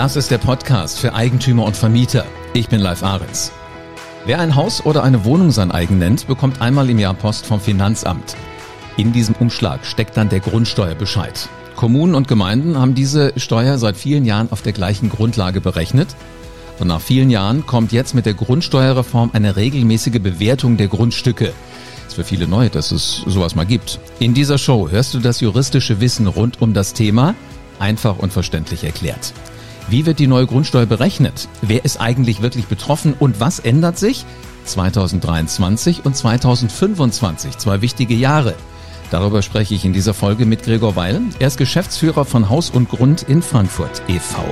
Das ist der Podcast für Eigentümer und Vermieter. Ich bin Live Ahrens. Wer ein Haus oder eine Wohnung sein eigen nennt, bekommt einmal im Jahr Post vom Finanzamt. In diesem Umschlag steckt dann der Grundsteuerbescheid. Kommunen und Gemeinden haben diese Steuer seit vielen Jahren auf der gleichen Grundlage berechnet. Und nach vielen Jahren kommt jetzt mit der Grundsteuerreform eine regelmäßige Bewertung der Grundstücke. Ist für viele neu, dass es sowas mal gibt. In dieser Show hörst du das juristische Wissen rund um das Thema einfach und verständlich erklärt. Wie wird die neue Grundsteuer berechnet? Wer ist eigentlich wirklich betroffen und was ändert sich? 2023 und 2025, zwei wichtige Jahre. Darüber spreche ich in dieser Folge mit Gregor Weil. Er ist Geschäftsführer von Haus und Grund in Frankfurt e.V.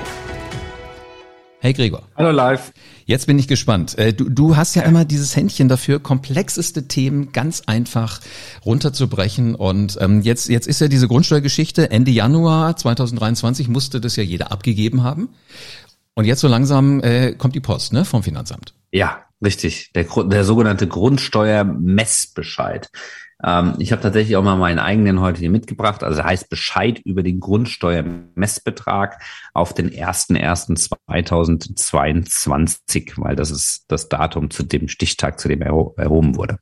Hey Gregor. Hallo live. Jetzt bin ich gespannt. Äh, du, du hast ja immer dieses Händchen dafür, komplexeste Themen ganz einfach runterzubrechen. Und ähm, jetzt, jetzt ist ja diese Grundsteuergeschichte. Ende Januar 2023 musste das ja jeder abgegeben haben. Und jetzt so langsam äh, kommt die Post ne, vom Finanzamt. Ja, richtig. Der, der sogenannte Grundsteuermessbescheid. Ähm, ich habe tatsächlich auch mal meinen eigenen heute hier mitgebracht. Also heißt Bescheid über den Grundsteuermessbetrag auf den 1.1.2022, weil das ist das Datum zu dem Stichtag, zu dem er erhoben wurde.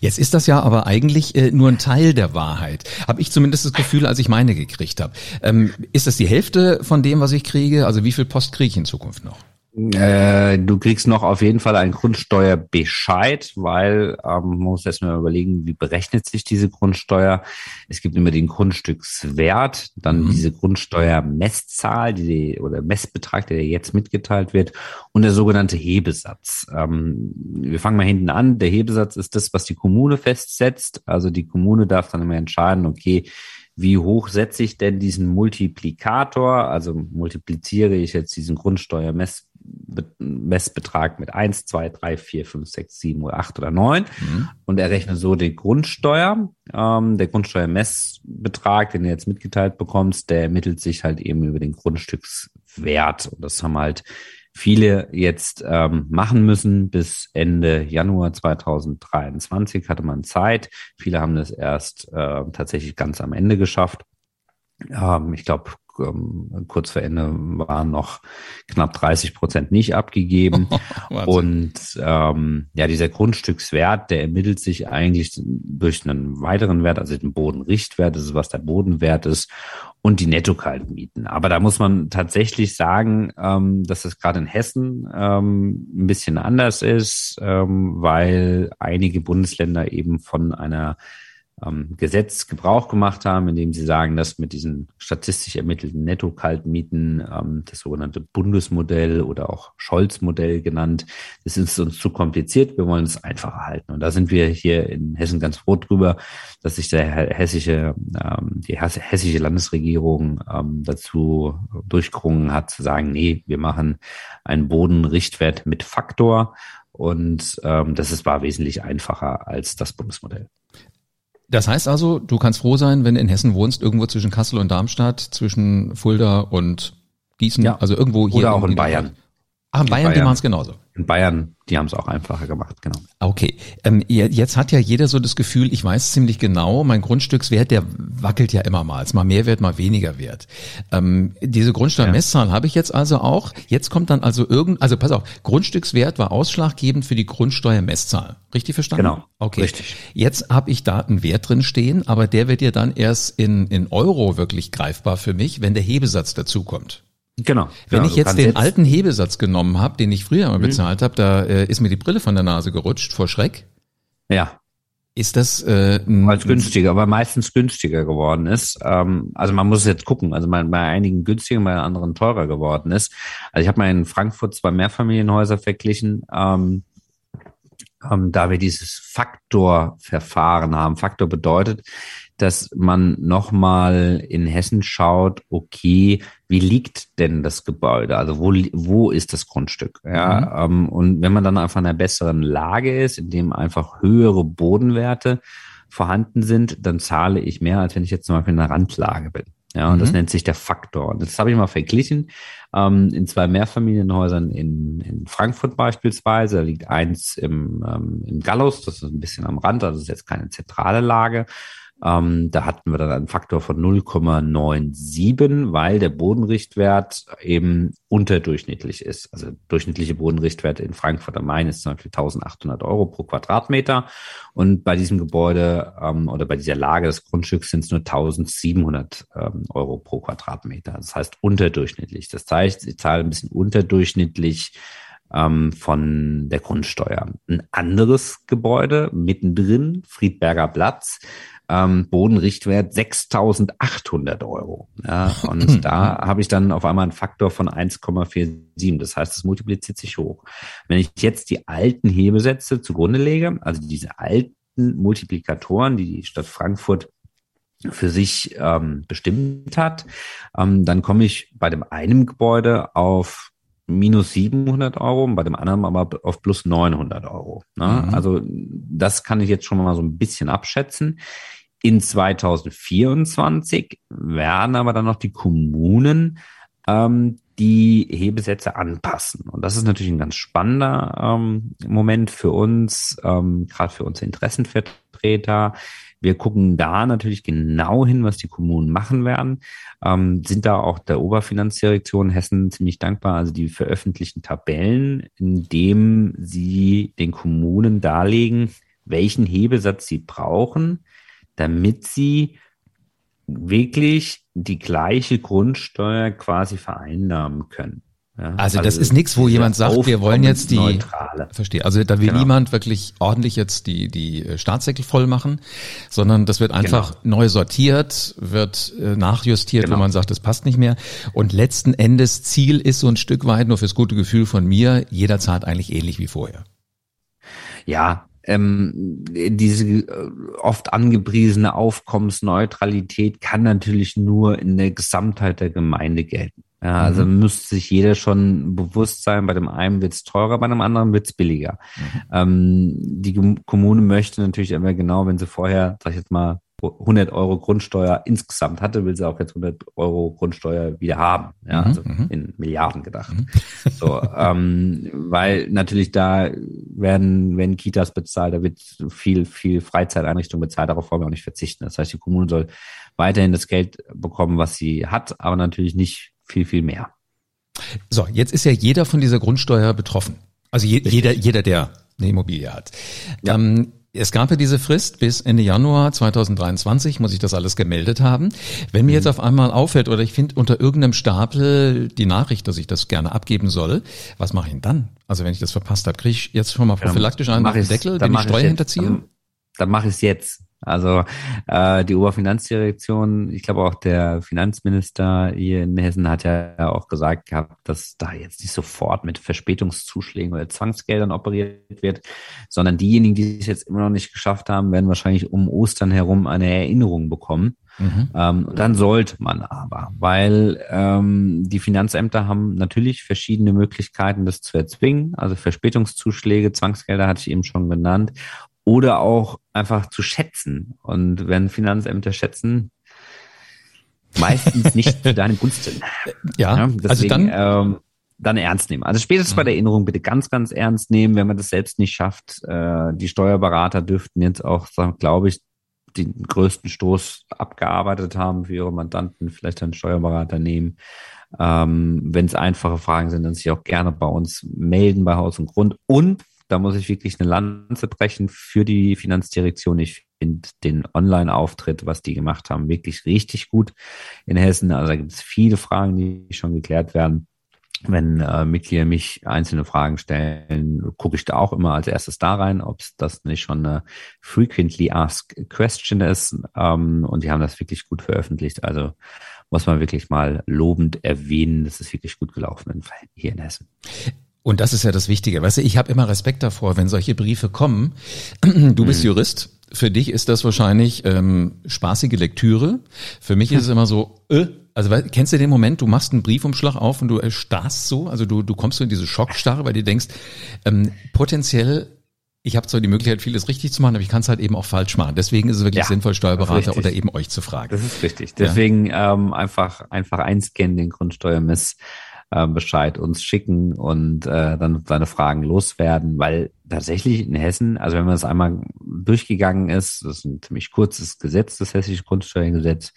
Jetzt ist das ja aber eigentlich äh, nur ein Teil der Wahrheit. Habe ich zumindest das Gefühl, als ich meine gekriegt habe. Ähm, ist das die Hälfte von dem, was ich kriege? Also wie viel Post kriege ich in Zukunft noch? Äh, du kriegst noch auf jeden Fall einen Grundsteuerbescheid, weil ähm, man muss erstmal überlegen, wie berechnet sich diese Grundsteuer. Es gibt immer den Grundstückswert, dann mhm. diese Grundsteuermesszahl, die, oder Messbetrag, der jetzt mitgeteilt wird, und der sogenannte Hebesatz. Ähm, wir fangen mal hinten an. Der Hebesatz ist das, was die Kommune festsetzt. Also die Kommune darf dann immer entscheiden, okay, wie hoch setze ich denn diesen Multiplikator? Also multipliziere ich jetzt diesen Grundsteuermess Messbetrag mit 1, 2, 3, 4, 5, 6, 7 oder 8 oder 9 mhm. und errechne so die Grundsteuer. Ähm, der Grundsteuermessbetrag, den du jetzt mitgeteilt bekommst, der ermittelt sich halt eben über den Grundstückswert. Und das haben halt viele jetzt ähm, machen müssen. Bis Ende Januar 2023 hatte man Zeit. Viele haben das erst äh, tatsächlich ganz am Ende geschafft. Ähm, ich glaube, ähm, kurz vor Ende waren noch knapp 30 Prozent nicht abgegeben. und ähm, ja, dieser Grundstückswert, der ermittelt sich eigentlich durch einen weiteren Wert, also den Bodenrichtwert, das ist, was der Bodenwert ist, und die Nettokaltmieten. Aber da muss man tatsächlich sagen, ähm, dass es gerade in Hessen ähm, ein bisschen anders ist, ähm, weil einige Bundesländer eben von einer ähm, Gesetz Gebrauch gemacht haben, indem sie sagen, dass mit diesen statistisch ermittelten Netto-Kaltmieten, ähm, das sogenannte Bundesmodell oder auch Scholz-Modell genannt, das ist uns zu kompliziert, wir wollen es einfacher halten. Und da sind wir hier in Hessen ganz froh drüber, dass sich der hessische, ähm, die hessische Landesregierung ähm, dazu durchgerungen hat, zu sagen, nee, wir machen einen Bodenrichtwert mit Faktor. Und ähm, das ist, war wesentlich einfacher als das Bundesmodell. Das heißt also, du kannst froh sein, wenn du in Hessen wohnst, irgendwo zwischen Kassel und Darmstadt, zwischen Fulda und Gießen, ja. also irgendwo hier. Oder auch in Bayern. Ah, in Bayern, Bayern, die machen es genauso. In Bayern, die haben es auch einfacher gemacht, genau. Okay. Ähm, jetzt hat ja jeder so das Gefühl, ich weiß ziemlich genau, mein Grundstückswert, der wackelt ja immer mal. Es mal mehr wert, mal weniger wert. Ähm, diese Grundsteuermesszahl ja. habe ich jetzt also auch. Jetzt kommt dann also irgend, also pass auf, Grundstückswert war ausschlaggebend für die Grundsteuermesszahl. Richtig verstanden? Genau. Okay. Richtig. Jetzt habe ich da einen Wert drin stehen, aber der wird ja dann erst in, in Euro wirklich greifbar für mich, wenn der Hebesatz dazukommt. Genau. Wenn genau, ich jetzt den jetzt alten Hebesatz genommen habe, den ich früher mal mhm. bezahlt habe, da äh, ist mir die Brille von der Nase gerutscht vor Schreck. Ja. Ist das äh, als günstiger, aber meistens günstiger geworden ist. Ähm, also man muss jetzt gucken. Also bei, bei einigen günstiger, bei anderen teurer geworden ist. Also ich habe mal in Frankfurt zwei Mehrfamilienhäuser verglichen. Ähm, ähm, da wir dieses Faktorverfahren haben. Faktor bedeutet, dass man nochmal in Hessen schaut, okay, wie liegt denn das Gebäude? Also wo, wo ist das Grundstück? Ja, mhm. ähm, und wenn man dann einfach in einer besseren Lage ist, in dem einfach höhere Bodenwerte vorhanden sind, dann zahle ich mehr, als wenn ich jetzt zum Beispiel in einer Randlage bin. Ja, und mhm. das nennt sich der Faktor. Und das habe ich mal verglichen ähm, in zwei Mehrfamilienhäusern in, in Frankfurt beispielsweise. Da liegt eins im, ähm, im Gallus, das ist ein bisschen am Rand, also das ist jetzt keine zentrale Lage. Ähm, da hatten wir dann einen Faktor von 0,97, weil der Bodenrichtwert eben unterdurchschnittlich ist. Also durchschnittliche Bodenrichtwert in Frankfurt am Main ist zum Beispiel 1800 Euro pro Quadratmeter. Und bei diesem Gebäude ähm, oder bei dieser Lage des Grundstücks sind es nur 1700 ähm, Euro pro Quadratmeter. Das heißt unterdurchschnittlich. Das heißt, ich zahle ein bisschen unterdurchschnittlich ähm, von der Grundsteuer. Ein anderes Gebäude mittendrin, Friedberger Platz, ähm, Bodenrichtwert 6.800 Euro. Ja, und da habe ich dann auf einmal einen Faktor von 1,47. Das heißt, es multipliziert sich hoch. Wenn ich jetzt die alten Hebesätze zugrunde lege, also diese alten Multiplikatoren, die die Stadt Frankfurt für sich ähm, bestimmt hat, ähm, dann komme ich bei dem einen Gebäude auf minus 700 Euro, bei dem anderen aber auf plus 900 Euro. Ne? Mhm. Also das kann ich jetzt schon mal so ein bisschen abschätzen. In 2024 werden aber dann noch die Kommunen ähm, die Hebesätze anpassen. Und das ist natürlich ein ganz spannender ähm, Moment für uns, ähm, gerade für unsere Interessenvertreter. Wir gucken da natürlich genau hin, was die Kommunen machen werden, ähm, sind da auch der Oberfinanzdirektion Hessen ziemlich dankbar. Also die veröffentlichen Tabellen, in dem sie den Kommunen darlegen, welchen Hebesatz sie brauchen, damit sie wirklich die gleiche Grundsteuer quasi vereinnahmen können. Ja, also, das also ist nichts, wo jemand sagt, wir wollen jetzt die neutrale. Verstehe. Also da will genau. niemand wirklich ordentlich jetzt die die äh, Staatssäckel voll machen, sondern das wird einfach genau. neu sortiert, wird äh, nachjustiert, genau. wo man sagt, das passt nicht mehr. Und letzten Endes Ziel ist so ein Stück weit nur fürs gute Gefühl von mir, jeder zahlt eigentlich ähnlich wie vorher. Ja, ähm, diese äh, oft angepriesene Aufkommensneutralität kann natürlich nur in der Gesamtheit der Gemeinde gelten. Ja, also mhm. müsste sich jeder schon bewusst sein, bei dem einen wird's teurer, bei dem anderen wird's billiger. Mhm. Ähm, die Kommune möchte natürlich immer genau, wenn sie vorher, sag ich jetzt mal, 100 Euro Grundsteuer insgesamt hatte, will sie auch jetzt 100 Euro Grundsteuer wieder haben. Ja, mhm, also mhm. in Milliarden gedacht. Mhm. So, ähm, weil natürlich da werden, wenn Kitas bezahlt, da wird viel, viel Freizeiteinrichtung bezahlt, darauf wollen wir auch nicht verzichten. Das heißt, die Kommune soll weiterhin das Geld bekommen, was sie hat, aber natürlich nicht viel, viel mehr. So, jetzt ist ja jeder von dieser Grundsteuer betroffen. Also je, jeder, jeder, der eine Immobilie hat. Ja. Ähm, es gab ja diese Frist bis Ende Januar 2023, muss ich das alles gemeldet haben. Wenn mir mhm. jetzt auf einmal auffällt oder ich finde unter irgendeinem Stapel die Nachricht, dass ich das gerne abgeben soll, was mache ich denn dann? Also wenn ich das verpasst habe, kriege ich jetzt schon mal prophylaktisch einen den Deckel, den ich Steuer hinterziehe? Dann, dann mache ich es jetzt. Also äh, die Oberfinanzdirektion, ich glaube auch der Finanzminister hier in Hessen hat ja auch gesagt gehabt, dass da jetzt nicht sofort mit Verspätungszuschlägen oder Zwangsgeldern operiert wird, sondern diejenigen, die es jetzt immer noch nicht geschafft haben, werden wahrscheinlich um Ostern herum eine Erinnerung bekommen. Mhm. Ähm, dann sollte man aber, weil ähm, die Finanzämter haben natürlich verschiedene Möglichkeiten, das zu erzwingen. Also Verspätungszuschläge, Zwangsgelder hatte ich eben schon genannt oder auch einfach zu schätzen. Und wenn Finanzämter schätzen, meistens nicht zu deinem Gunsten. Ja, ja deswegen, also dann, ähm, dann ernst nehmen. Also spätestens bei der Erinnerung bitte ganz, ganz ernst nehmen, wenn man das selbst nicht schafft. Äh, die Steuerberater dürften jetzt auch, glaube ich, den größten Stoß abgearbeitet haben für ihre Mandanten, vielleicht einen Steuerberater nehmen. Ähm, wenn es einfache Fragen sind, dann sich auch gerne bei uns melden bei Haus und Grund. Und da muss ich wirklich eine Lanze brechen für die Finanzdirektion. Ich finde den Online-Auftritt, was die gemacht haben, wirklich richtig gut in Hessen. Also da gibt es viele Fragen, die schon geklärt werden. Wenn äh, Mitglieder mich einzelne Fragen stellen, gucke ich da auch immer als erstes da rein, ob das nicht schon eine frequently asked question ist. Ähm, und die haben das wirklich gut veröffentlicht. Also muss man wirklich mal lobend erwähnen, das ist wirklich gut gelaufen hier in Hessen. Und das ist ja das Wichtige. Weißt du, ich habe immer Respekt davor, wenn solche Briefe kommen. Du bist mhm. Jurist. Für dich ist das wahrscheinlich ähm, spaßige Lektüre. Für mich ist es immer so, äh, also kennst du den Moment, du machst einen Briefumschlag auf und du erstarrst so, also du, du kommst so in diese Schockstarre, weil du denkst, ähm, potenziell ich habe zwar die Möglichkeit, vieles richtig zu machen, aber ich kann es halt eben auch falsch machen. Deswegen ist es wirklich ja, sinnvoll, Steuerberater oder eben euch zu fragen. Das ist richtig. Deswegen ja. ähm, einfach einfach einscannen den Grundsteuermiss äh, Bescheid uns schicken und äh, dann seine Fragen loswerden, weil tatsächlich in Hessen, also wenn man es einmal durchgegangen ist, das ist ein ziemlich kurzes Gesetz, das hessische Grundsteuergesetz,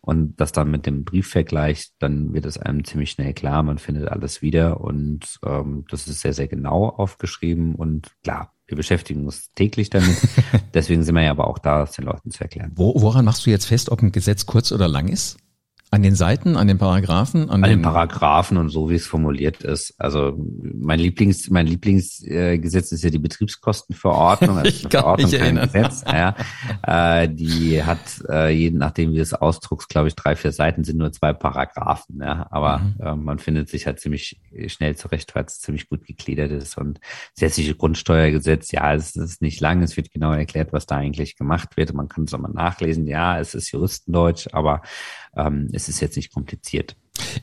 und das dann mit dem Brief vergleicht, dann wird es einem ziemlich schnell klar, man findet alles wieder und ähm, das ist sehr, sehr genau aufgeschrieben und klar, wir beschäftigen uns täglich damit. Deswegen sind wir ja aber auch da, es den Leuten zu erklären. Wo, woran machst du jetzt fest, ob ein Gesetz kurz oder lang ist? An den Seiten, an den Paragraphen? An, an den, den Paragraphen und so, wie es formuliert ist. Also mein Lieblings, mein Lieblingsgesetz ist ja die Betriebskostenverordnung. Also ich Verordnung, erinnern. Gesetz, ja. äh, die hat, äh, jeden nachdem wie es ausdruckst, glaube ich, drei, vier Seiten sind nur zwei Paragraphen. Ja. Aber mhm. äh, man findet sich halt ziemlich schnell zurecht, weil es ziemlich gut gegliedert ist. Und das hessische Grundsteuergesetz, ja, es ist nicht lang, es wird genau erklärt, was da eigentlich gemacht wird. Man kann es auch mal nachlesen. Ja, es ist Juristendeutsch, aber ähm, es ist jetzt nicht kompliziert.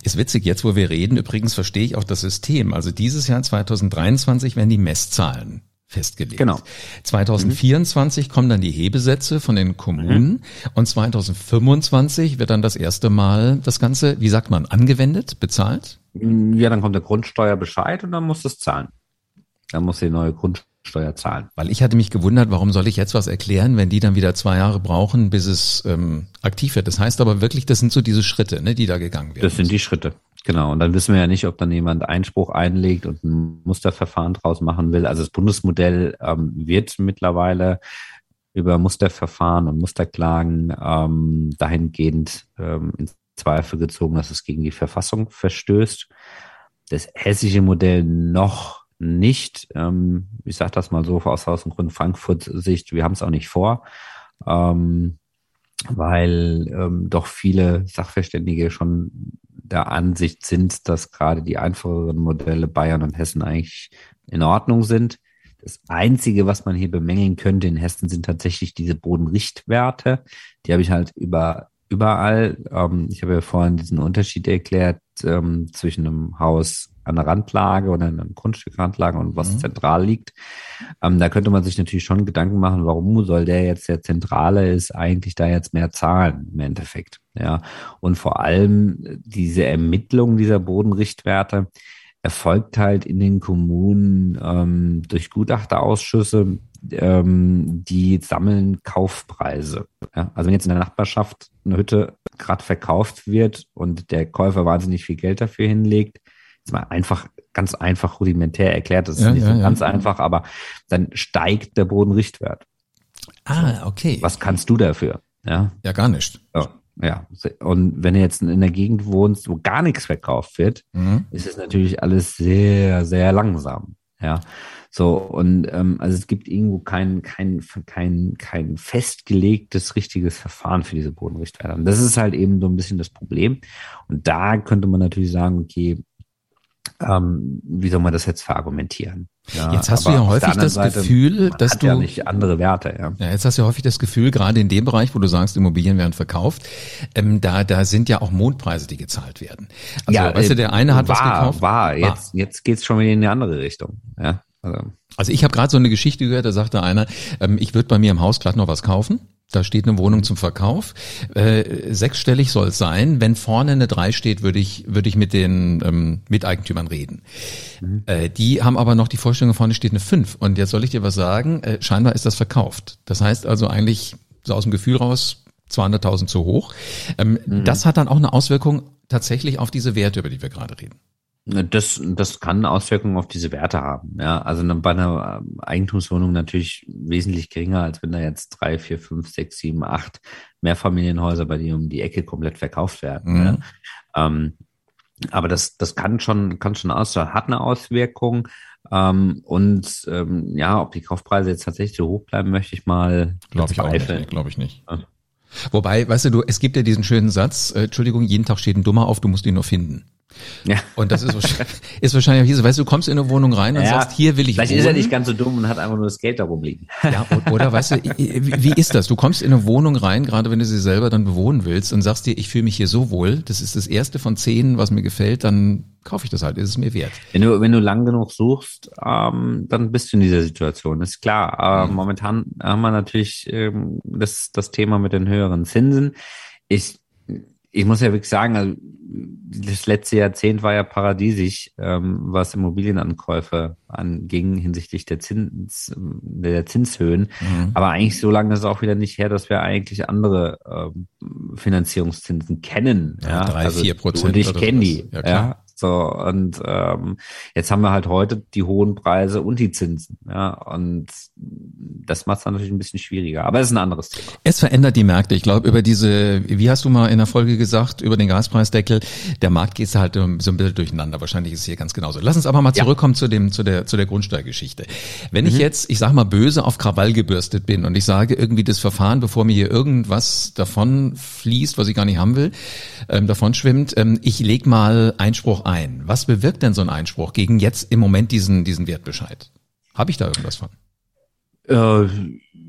Ist witzig, jetzt wo wir reden, übrigens verstehe ich auch das System. Also dieses Jahr 2023 werden die Messzahlen festgelegt. Genau. 2024 mhm. kommen dann die Hebesätze von den Kommunen mhm. und 2025 wird dann das erste Mal das Ganze, wie sagt man, angewendet, bezahlt? Ja, dann kommt der Grundsteuerbescheid und dann muss das zahlen. Dann muss die neue Grundsteuer Steuer zahlen. Weil ich hatte mich gewundert, warum soll ich jetzt was erklären, wenn die dann wieder zwei Jahre brauchen, bis es ähm, aktiv wird. Das heißt aber wirklich, das sind so diese Schritte, ne, die da gegangen werden. Das sind die Schritte, genau. Und dann wissen wir ja nicht, ob dann jemand Einspruch einlegt und ein Musterverfahren draus machen will. Also das Bundesmodell ähm, wird mittlerweile über Musterverfahren und Musterklagen ähm, dahingehend ähm, in Zweifel gezogen, dass es gegen die Verfassung verstößt. Das hessische Modell noch nicht. Ähm, ich sage das mal so aus Haus und Grund Frankfurt Sicht, wir haben es auch nicht vor, ähm, weil ähm, doch viele Sachverständige schon der Ansicht sind, dass gerade die einfacheren Modelle Bayern und Hessen eigentlich in Ordnung sind. Das Einzige, was man hier bemängeln könnte in Hessen, sind tatsächlich diese Bodenrichtwerte. Die habe ich halt über überall. Ähm, ich habe ja vorhin diesen Unterschied erklärt ähm, zwischen einem Haus an der Randlage oder einem Grundstück Randlage und was mhm. zentral liegt. Ähm, da könnte man sich natürlich schon Gedanken machen, warum soll der jetzt der Zentrale ist, eigentlich da jetzt mehr zahlen im Endeffekt. Ja. Und vor allem diese Ermittlung dieser Bodenrichtwerte erfolgt halt in den Kommunen ähm, durch Gutachterausschüsse, ähm, die sammeln Kaufpreise. Ja? Also wenn jetzt in der Nachbarschaft eine Hütte gerade verkauft wird und der Käufer wahnsinnig viel Geld dafür hinlegt, ist mal einfach, ganz einfach rudimentär erklärt, das ist ja, nicht ja, so ganz einfach, aber dann steigt der Bodenrichtwert. Ah, okay. Was kannst du dafür? Ja, ja gar nicht. Ja. Ja, und wenn du jetzt in der Gegend wohnst, wo gar nichts verkauft wird, mhm. ist es natürlich alles sehr, sehr langsam. Ja, so und ähm, also es gibt irgendwo kein kein kein kein festgelegtes richtiges Verfahren für diese Bodenrichtwerte. Und das ist halt eben so ein bisschen das Problem. Und da könnte man natürlich sagen, okay, ähm, wie soll man das jetzt verargumentieren? Ja, jetzt hast du ja häufig das Seite, Gefühl, dass du ja nicht andere Werte. Ja. ja, jetzt hast du ja häufig das Gefühl, gerade in dem Bereich, wo du sagst, Immobilien werden verkauft, ähm, da da sind ja auch Mondpreise, die gezahlt werden. Also, ja, weißt du, der eine hat war, was gekauft. War, jetzt war. jetzt geht's schon wieder in eine andere Richtung. Ja, also, also ich habe gerade so eine Geschichte gehört, da sagte einer, ähm, ich würde bei mir im Haus glatt noch was kaufen. Da steht eine Wohnung zum Verkauf. Äh, sechsstellig soll es sein. Wenn vorne eine drei steht, würde ich, würde ich mit den ähm, Miteigentümern reden. Mhm. Äh, die haben aber noch die Vorstellung, vorne steht eine fünf. Und jetzt soll ich dir was sagen, äh, scheinbar ist das verkauft. Das heißt also eigentlich so aus dem Gefühl raus 200.000 zu hoch. Ähm, mhm. Das hat dann auch eine Auswirkung tatsächlich auf diese Werte, über die wir gerade reden. Das, das kann Auswirkungen auf diese Werte haben. Ja, also bei einer ähm, Eigentumswohnung natürlich wesentlich geringer, als wenn da jetzt drei, vier, fünf, sechs, sieben, acht Mehrfamilienhäuser bei dir um die Ecke komplett verkauft werden. Mhm. Ja. Ähm, aber das, das kann schon, kann schon aus, hat eine Auswirkung. Ähm, und ähm, ja, ob die Kaufpreise jetzt tatsächlich so hoch bleiben, möchte ich mal glaube ich auch nicht. Glaube ich nicht. Ja. Wobei, weißt du, du, es gibt ja diesen schönen Satz, äh, Entschuldigung, jeden Tag steht ein Dummer auf, du musst ihn nur finden. Ja. Und das ist wahrscheinlich, ist wahrscheinlich auch hier so, weißt du, du kommst in eine Wohnung rein und ja, sagst, hier will ich Vielleicht wohnen. ist er nicht ganz so dumm und hat einfach nur das Geld da rumliegen. Ja, oder weißt du, wie ist das? Du kommst in eine Wohnung rein, gerade wenn du sie selber dann bewohnen willst und sagst dir, ich fühle mich hier so wohl, das ist das erste von zehn, was mir gefällt, dann kaufe ich das halt, ist es mir wert. Wenn du, wenn du lang genug suchst, ähm, dann bist du in dieser Situation, ist klar. Aber mhm. momentan haben wir natürlich ähm, das, das Thema mit den höheren Zinsen. Ich, ich muss ja wirklich sagen, also das letzte Jahrzehnt war ja paradiesisch, ähm, was Immobilienankäufe anging hinsichtlich der Zins, der Zinshöhen. Mhm. Aber eigentlich so lange ist es auch wieder nicht her, dass wir eigentlich andere ähm, Finanzierungszinsen kennen. Ja, ja drei, also, vier Prozent. Und ich kenne die. Ja, ja, so, und ähm, jetzt haben wir halt heute die hohen Preise und die Zinsen. Ja, und das macht es natürlich ein bisschen schwieriger. Aber es ist ein anderes Thema. Es verändert die Märkte. Ich glaube, über diese, wie hast du mal in der Folge gesagt, über den Gaspreisdeckel, der Markt geht halt so ein bisschen durcheinander. Wahrscheinlich ist es hier ganz genauso. Lass uns aber mal zurückkommen ja. zu dem, zu der, zu der Grundsteuergeschichte. Wenn mhm. ich jetzt, ich sag mal, böse auf Krawall gebürstet bin und ich sage irgendwie das Verfahren, bevor mir hier irgendwas davon fließt, was ich gar nicht haben will, ähm, davon schwimmt, ähm, ich leg mal Einspruch ein. Was bewirkt denn so ein Einspruch gegen jetzt im Moment diesen, diesen Wertbescheid? Habe ich da irgendwas von? Äh,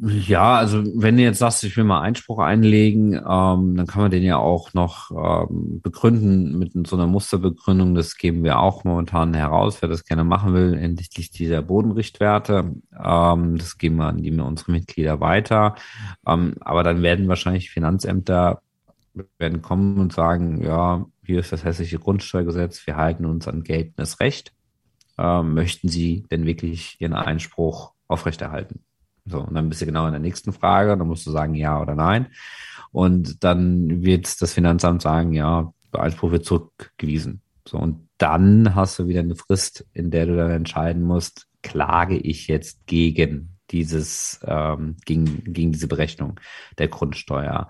ja, also wenn du jetzt sagst, ich will mal Einspruch einlegen, ähm, dann kann man den ja auch noch ähm, begründen mit so einer Musterbegründung. Das geben wir auch momentan heraus, wer das gerne machen will, hinsichtlich dieser Bodenrichtwerte. Ähm, das geben wir an die unsere Mitglieder weiter. Ähm, aber dann werden wahrscheinlich Finanzämter werden kommen und sagen, ja, hier ist das hessische Grundsteuergesetz, wir halten uns an geltendes Recht. Ähm, möchten Sie denn wirklich Ihren Einspruch aufrechterhalten? So, und dann bist du genau in der nächsten Frage, dann musst du sagen ja oder nein. Und dann wird das Finanzamt sagen, ja, der Einspruch wird zurückgewiesen. So, und dann hast du wieder eine Frist, in der du dann entscheiden musst, klage ich jetzt gegen dieses, ähm, gegen, gegen diese Berechnung der Grundsteuer.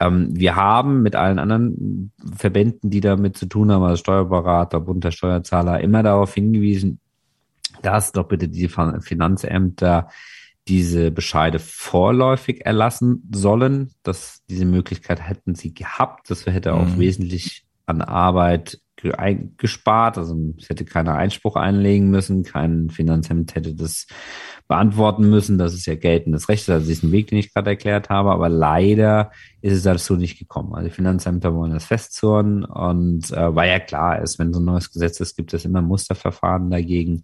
Ähm, wir haben mit allen anderen Verbänden, die damit zu tun haben, also Steuerberater, Bund der Steuerzahler, immer darauf hingewiesen, dass doch bitte die Finanzämter diese Bescheide vorläufig erlassen sollen. Dass diese Möglichkeit hätten sie gehabt. Das hätte auch mhm. wesentlich an Arbeit gespart. Also es hätte keiner Einspruch einlegen müssen, kein Finanzamt hätte das beantworten müssen. Das ist ja geltendes Recht, also diesen Weg, den ich gerade erklärt habe. Aber leider ist es dazu nicht gekommen. Also die Finanzämter wollen das festzurren und äh, weil ja klar ist, wenn so ein neues Gesetz ist, gibt es immer Musterverfahren dagegen.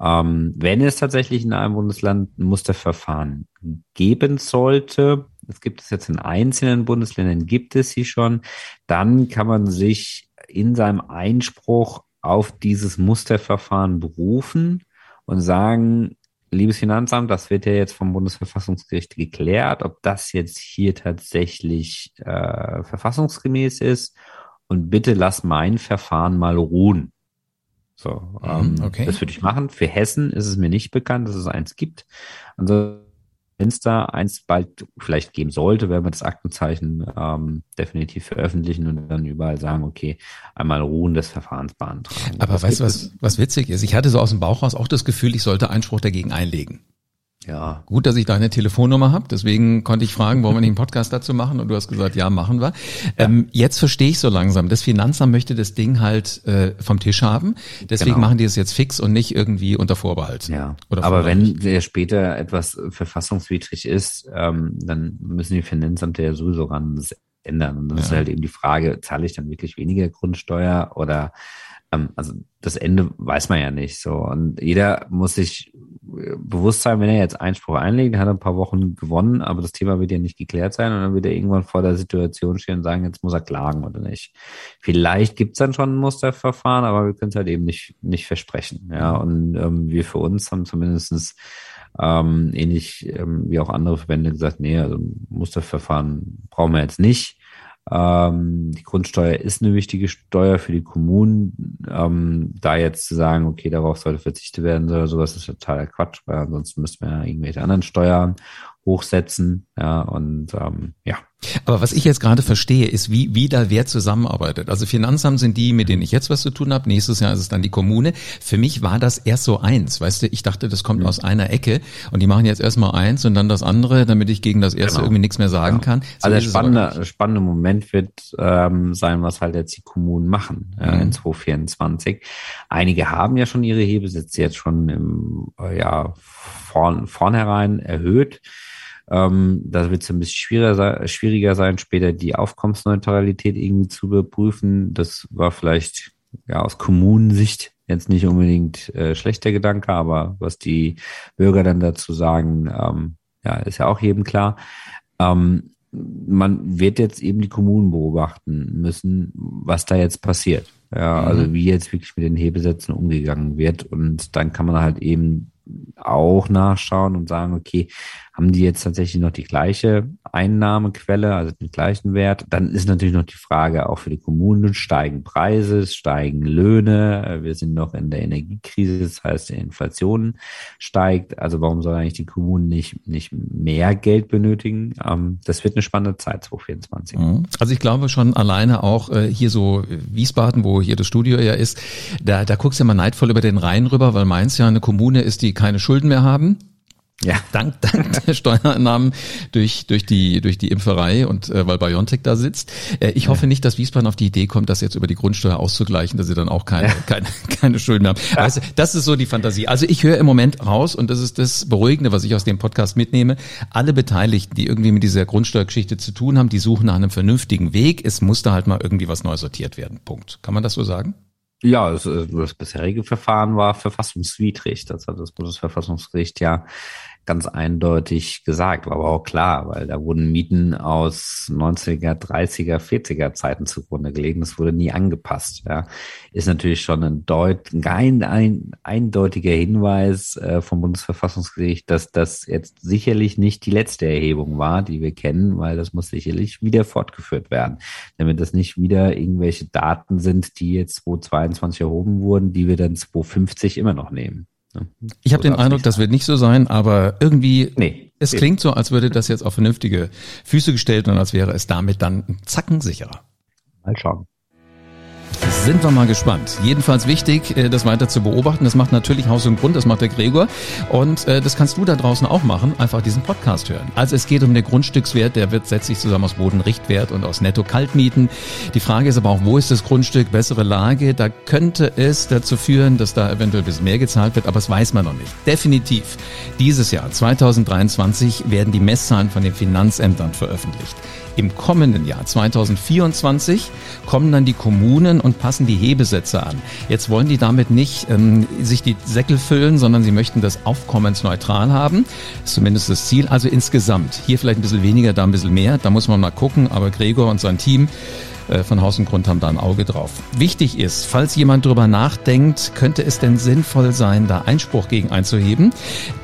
Ähm, wenn es tatsächlich in einem Bundesland ein Musterverfahren geben sollte, das gibt es jetzt in einzelnen Bundesländern, gibt es sie schon, dann kann man sich in seinem Einspruch auf dieses Musterverfahren berufen und sagen, liebes Finanzamt, das wird ja jetzt vom Bundesverfassungsgericht geklärt, ob das jetzt hier tatsächlich äh, verfassungsgemäß ist. Und bitte lass mein Verfahren mal ruhen. So, mhm, ähm, okay. das würde ich machen. Für Hessen ist es mir nicht bekannt, dass es eins gibt. Ansonsten wenn es da eins bald vielleicht geben sollte, werden wir das Aktenzeichen ähm, definitiv veröffentlichen und dann überall sagen, okay, einmal Ruhen des Verfahrens beantragen. Aber weißt du, was, was witzig ist? Ich hatte so aus dem Bauch raus auch das Gefühl, ich sollte Einspruch dagegen einlegen. Ja. Gut, dass ich deine Telefonnummer habe, deswegen konnte ich fragen, wollen wir nicht einen Podcast dazu machen? Und du hast gesagt, ja, machen wir. Ja. Ähm, jetzt verstehe ich so langsam. Das Finanzamt möchte das Ding halt äh, vom Tisch haben. Deswegen genau. machen die es jetzt fix und nicht irgendwie unter Vorbehalt. Ja. Aber wenn der später etwas verfassungswidrig ist, ähm, dann müssen die Finanzämter ja sowieso ran ändern. Und dann ja. ist halt eben die Frage, zahle ich dann wirklich weniger Grundsteuer oder ähm, also das Ende weiß man ja nicht so. Und jeder muss sich bewusst sein, wenn er jetzt Einspruch einlegt, hat er ein paar Wochen gewonnen, aber das Thema wird ja nicht geklärt sein und dann wird er irgendwann vor der Situation stehen und sagen, jetzt muss er klagen oder nicht. Vielleicht gibt's dann schon ein Musterverfahren, aber wir können es halt eben nicht, nicht versprechen. Ja, und ähm, wir für uns haben zumindestens ähm, ähnlich ähm, wie auch andere Verbände gesagt, nee, also Musterverfahren brauchen wir jetzt nicht. Ähm, die Grundsteuer ist eine wichtige Steuer für die Kommunen. Ähm, da jetzt zu sagen, okay, darauf sollte verzichtet werden oder sowas, ist totaler Quatsch, weil ansonsten müssten wir ja irgendwelche anderen Steuern hochsetzen. Ja, und ähm, ja. Aber was ich jetzt gerade verstehe, ist, wie, wie da wer zusammenarbeitet. Also Finanzamt sind die, mit denen ich jetzt was zu tun habe. Nächstes Jahr ist es dann die Kommune. Für mich war das erst so eins. Weißt du, ich dachte, das kommt mhm. aus einer Ecke und die machen jetzt erstmal eins und dann das andere, damit ich gegen das erste genau. irgendwie nichts mehr sagen genau. kann. So also der spannende, spannende Moment wird ähm, sein, was halt jetzt die Kommunen machen äh, mhm. in 2024. Einige haben ja schon ihre Hebesitze jetzt schon im äh, ja, vorn, vornherein erhöht. Ähm, da wird es ein bisschen schwieriger, schwieriger sein, später die Aufkommensneutralität irgendwie zu überprüfen. Das war vielleicht ja aus Kommunensicht jetzt nicht unbedingt äh, schlechter Gedanke, aber was die Bürger dann dazu sagen, ähm, ja, ist ja auch jedem klar. Ähm, man wird jetzt eben die Kommunen beobachten müssen, was da jetzt passiert. Ja, mhm. also wie jetzt wirklich mit den Hebesätzen umgegangen wird. Und dann kann man halt eben auch nachschauen und sagen, okay, haben die jetzt tatsächlich noch die gleiche Einnahmequelle, also den gleichen Wert? Dann ist natürlich noch die Frage auch für die Kommunen, steigen Preise, steigen Löhne, wir sind noch in der Energiekrise, das heißt, die Inflation steigt, also warum sollen eigentlich die Kommunen nicht, nicht mehr Geld benötigen? Ähm, das wird eine spannende Zeit, 2024. Mhm. Also ich glaube schon alleine auch äh, hier so Wiesbaden, wo hier das Studio ja ist, da, da guckst du ja mal neidvoll über den Rhein rüber, weil Mainz ja eine Kommune ist, die keine Schulden mehr haben ja. Dank, dank der Steuereinnahmen durch, durch, die, durch die Impferei und äh, weil Biontech da sitzt. Äh, ich hoffe nicht, dass Wiesbaden auf die Idee kommt, das jetzt über die Grundsteuer auszugleichen, dass sie dann auch keine, ja. keine, keine Schulden haben. Ja. Du, das ist so die Fantasie. Also ich höre im Moment raus, und das ist das Beruhigende, was ich aus dem Podcast mitnehme, alle Beteiligten, die irgendwie mit dieser Grundsteuergeschichte zu tun haben, die suchen nach einem vernünftigen Weg. Es muss da halt mal irgendwie was neu sortiert werden. Punkt. Kann man das so sagen? Ja, das, äh, das bisherige Verfahren war verfassungswidrig. Das hat das Bundesverfassungsgericht ja ganz eindeutig gesagt, war aber auch klar, weil da wurden Mieten aus 90er, 30er, 40er Zeiten zugrunde gelegen. Das wurde nie angepasst. Ja. Ist natürlich schon ein, deut ein, ein eindeutiger Hinweis äh, vom Bundesverfassungsgericht, dass das jetzt sicherlich nicht die letzte Erhebung war, die wir kennen, weil das muss sicherlich wieder fortgeführt werden, damit das nicht wieder irgendwelche Daten sind, die jetzt 2022 erhoben wurden, die wir dann 2050 immer noch nehmen. Ich habe den Eindruck, das wird nicht so sein, aber irgendwie, nee, es klingt so, als würde das jetzt auf vernünftige Füße gestellt und als wäre es damit dann ein Zacken sicherer. Mal schauen. Sind wir mal gespannt. Jedenfalls wichtig, äh, das weiter zu beobachten. Das macht natürlich Haus und Grund, das macht der Gregor. Und äh, das kannst du da draußen auch machen, einfach diesen Podcast hören. Also es geht um den Grundstückswert, der wird setzt sich zusammen aus Bodenrichtwert und aus Netto-Kaltmieten. Die Frage ist aber auch, wo ist das Grundstück, bessere Lage? Da könnte es dazu führen, dass da eventuell ein bisschen mehr gezahlt wird, aber das weiß man noch nicht. Definitiv. Dieses Jahr, 2023, werden die Messzahlen von den Finanzämtern veröffentlicht. Im kommenden Jahr 2024 kommen dann die Kommunen und passen die Hebesätze an. Jetzt wollen die damit nicht ähm, sich die Säckel füllen, sondern sie möchten das aufkommensneutral haben. Ist zumindest das Ziel. Also insgesamt hier vielleicht ein bisschen weniger, da ein bisschen mehr. Da muss man mal gucken. Aber Gregor und sein Team von Haus und Grund haben da ein Auge drauf. Wichtig ist, falls jemand drüber nachdenkt, könnte es denn sinnvoll sein, da Einspruch gegen einzuheben,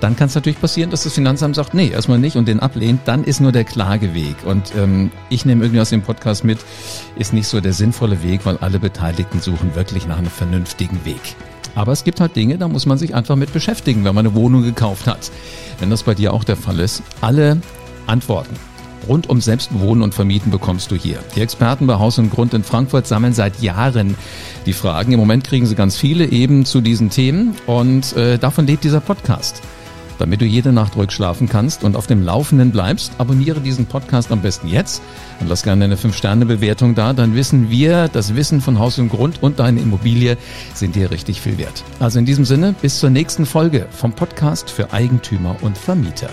dann kann es natürlich passieren, dass das Finanzamt sagt, nee, erstmal nicht und den ablehnt, dann ist nur der Klageweg. Und ähm, ich nehme irgendwie aus dem Podcast mit, ist nicht so der sinnvolle Weg, weil alle Beteiligten suchen wirklich nach einem vernünftigen Weg. Aber es gibt halt Dinge, da muss man sich einfach mit beschäftigen, wenn man eine Wohnung gekauft hat. Wenn das bei dir auch der Fall ist, alle Antworten Rund um Selbstwohnen und Vermieten bekommst du hier. Die Experten bei Haus und Grund in Frankfurt sammeln seit Jahren die Fragen. Im Moment kriegen sie ganz viele eben zu diesen Themen und äh, davon lebt dieser Podcast. Damit du jede Nacht ruhig schlafen kannst und auf dem Laufenden bleibst, abonniere diesen Podcast am besten jetzt und lass gerne eine 5-Sterne-Bewertung da. Dann wissen wir, das Wissen von Haus und Grund und deine Immobilie sind dir richtig viel wert. Also in diesem Sinne, bis zur nächsten Folge vom Podcast für Eigentümer und Vermieter.